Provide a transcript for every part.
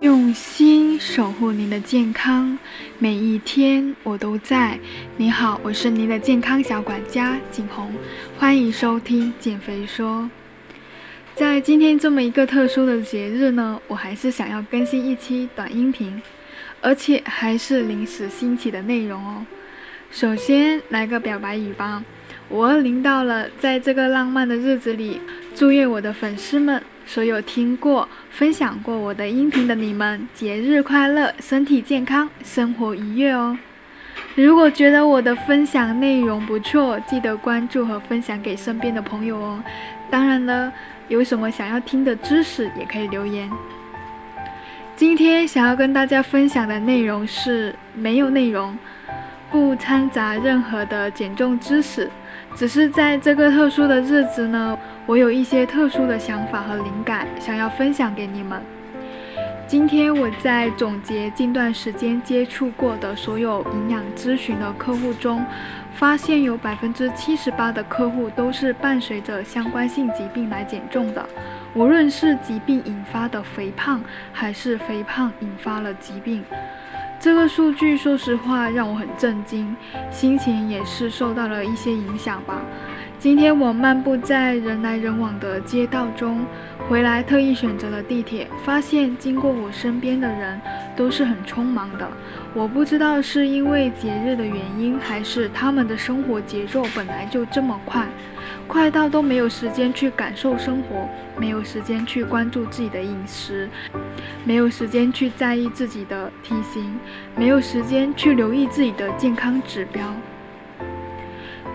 用心守护您的健康，每一天我都在。你好，我是您的健康小管家景红，欢迎收听减肥说。在今天这么一个特殊的节日呢，我还是想要更新一期短音频，而且还是临时兴起的内容哦。首先来个表白语吧，五二零到了，在这个浪漫的日子里，祝愿我的粉丝们。所有听过、分享过我的音频的你们，节日快乐，身体健康，生活愉悦哦！如果觉得我的分享内容不错，记得关注和分享给身边的朋友哦。当然了，有什么想要听的知识也可以留言。今天想要跟大家分享的内容是没有内容，不掺杂任何的减重知识。只是在这个特殊的日子呢，我有一些特殊的想法和灵感，想要分享给你们。今天我在总结近段时间接触过的所有营养咨询的客户中，发现有百分之七十八的客户都是伴随着相关性疾病来减重的，无论是疾病引发的肥胖，还是肥胖引发了疾病。这个数据，说实话让我很震惊，心情也是受到了一些影响吧。今天我漫步在人来人往的街道中，回来特意选择了地铁，发现经过我身边的人都是很匆忙的。我不知道是因为节日的原因，还是他们的生活节奏本来就这么快。快到都没有时间去感受生活，没有时间去关注自己的饮食，没有时间去在意自己的体型，没有时间去留意自己的健康指标。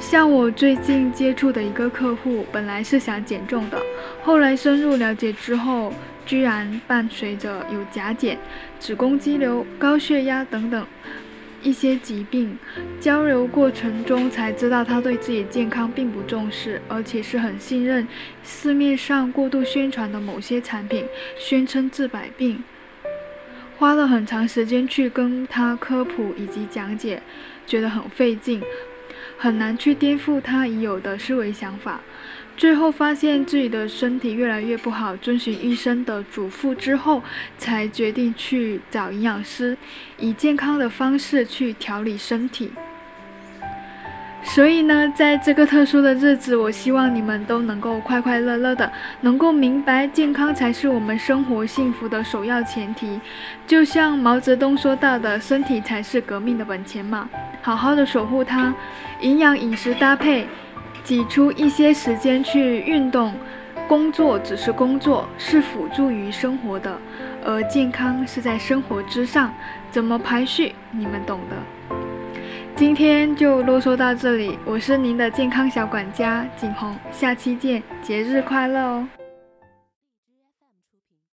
像我最近接触的一个客户，本来是想减重的，后来深入了解之后，居然伴随着有甲减、子宫肌瘤、高血压等等。一些疾病交流过程中才知道，他对自己健康并不重视，而且是很信任市面上过度宣传的某些产品，宣称治百病，花了很长时间去跟他科普以及讲解，觉得很费劲，很难去颠覆他已有的思维想法。最后发现自己的身体越来越不好，遵循医生的嘱咐之后，才决定去找营养师，以健康的方式去调理身体。所以呢，在这个特殊的日子，我希望你们都能够快快乐乐的，能够明白健康才是我们生活幸福的首要前提。就像毛泽东说到的，身体才是革命的本钱嘛，好好的守护它，营养饮食搭配。挤出一些时间去运动，工作只是工作，是辅助于生活的，而健康是在生活之上。怎么排序，你们懂的。今天就啰嗦到这里，我是您的健康小管家景红，下期见，节日快乐哦！